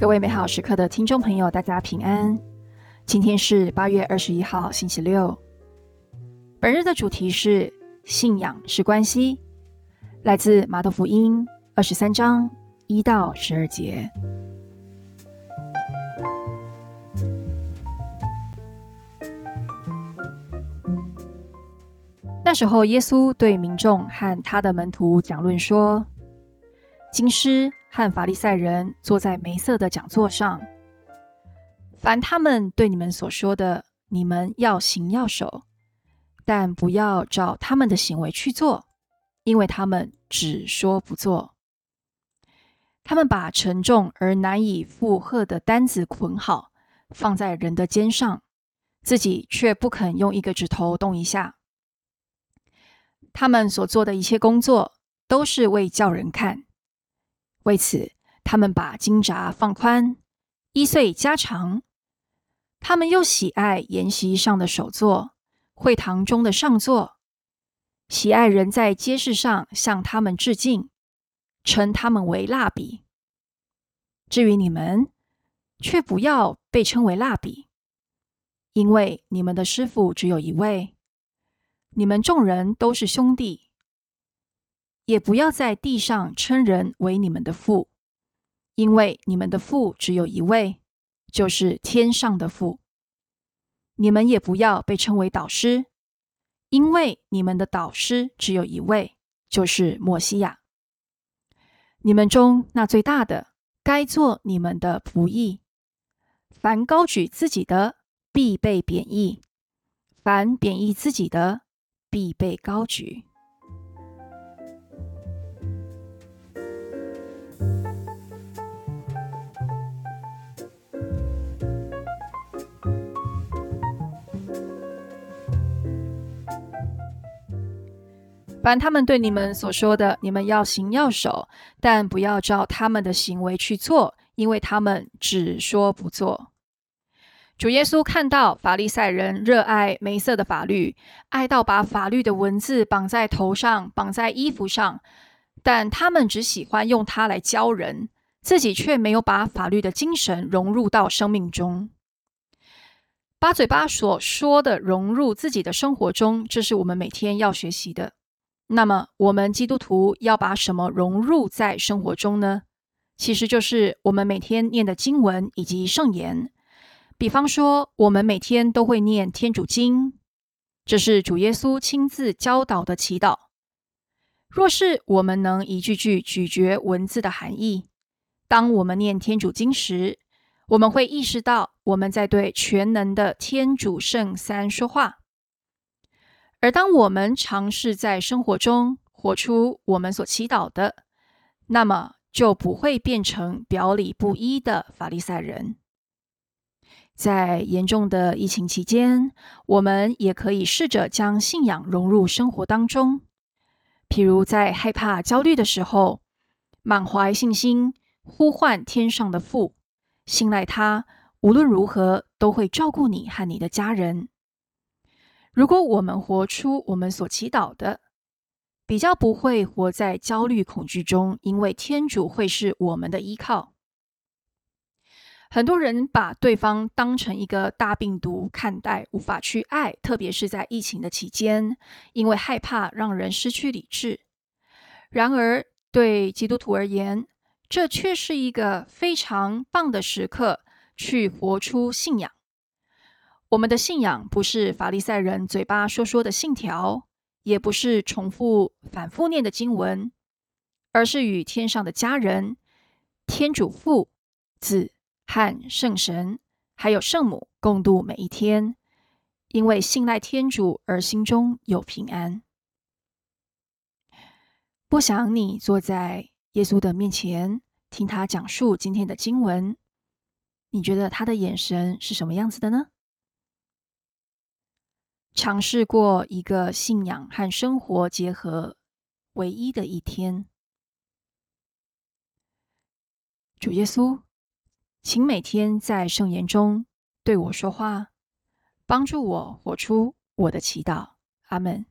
各位美好时刻的听众朋友，大家平安。今天是八月二十一号，星期六。本日的主题是信仰是关系，来自马太福音二十三章一到十二节。那时候，耶稣对民众和他的门徒讲论说：“经师。”和法利赛人坐在梅瑟的讲座上，凡他们对你们所说的，你们要行要守，但不要照他们的行为去做，因为他们只说不做。他们把沉重而难以负荷的担子捆好，放在人的肩上，自己却不肯用一个指头动一下。他们所做的一切工作，都是为叫人看。为此，他们把金闸放宽，一岁加长。他们又喜爱筵席上的首座，会堂中的上座，喜爱人在街市上向他们致敬，称他们为蜡笔。至于你们，却不要被称为蜡笔，因为你们的师傅只有一位，你们众人都是兄弟。也不要在地上称人为你们的父，因为你们的父只有一位，就是天上的父。你们也不要被称为导师，因为你们的导师只有一位，就是莫西亚。你们中那最大的，该做你们的仆役。凡高举自己的，必被贬义；凡贬义自己的，必被高举。凡他们对你们所说的，你们要行要守，但不要照他们的行为去做，因为他们只说不做。主耶稣看到法利赛人热爱梅瑟的法律，爱到把法律的文字绑在头上、绑在衣服上，但他们只喜欢用它来教人，自己却没有把法律的精神融入到生命中。把嘴巴所说的融入自己的生活中，这是我们每天要学习的。那么，我们基督徒要把什么融入在生活中呢？其实就是我们每天念的经文以及圣言。比方说，我们每天都会念天主经，这是主耶稣亲自教导的祈祷。若是我们能一句句咀嚼文字的含义，当我们念天主经时，我们会意识到我们在对全能的天主圣三说话。而当我们尝试在生活中活出我们所祈祷的，那么就不会变成表里不一的法利赛人。在严重的疫情期间，我们也可以试着将信仰融入生活当中。譬如在害怕、焦虑的时候，满怀信心，呼唤天上的父，信赖他，无论如何都会照顾你和你的家人。如果我们活出我们所祈祷的，比较不会活在焦虑恐惧中，因为天主会是我们的依靠。很多人把对方当成一个大病毒看待，无法去爱，特别是在疫情的期间，因为害怕让人失去理智。然而，对基督徒而言，这却是一个非常棒的时刻，去活出信仰。我们的信仰不是法利赛人嘴巴说说的信条，也不是重复反复念的经文，而是与天上的家人、天主父、子和圣神，还有圣母共度每一天，因为信赖天主而心中有平安。不想你坐在耶稣的面前，听他讲述今天的经文，你觉得他的眼神是什么样子的呢？尝试过一个信仰和生活结合唯一的一天。主耶稣，请每天在圣言中对我说话，帮助我活出我的祈祷。阿门。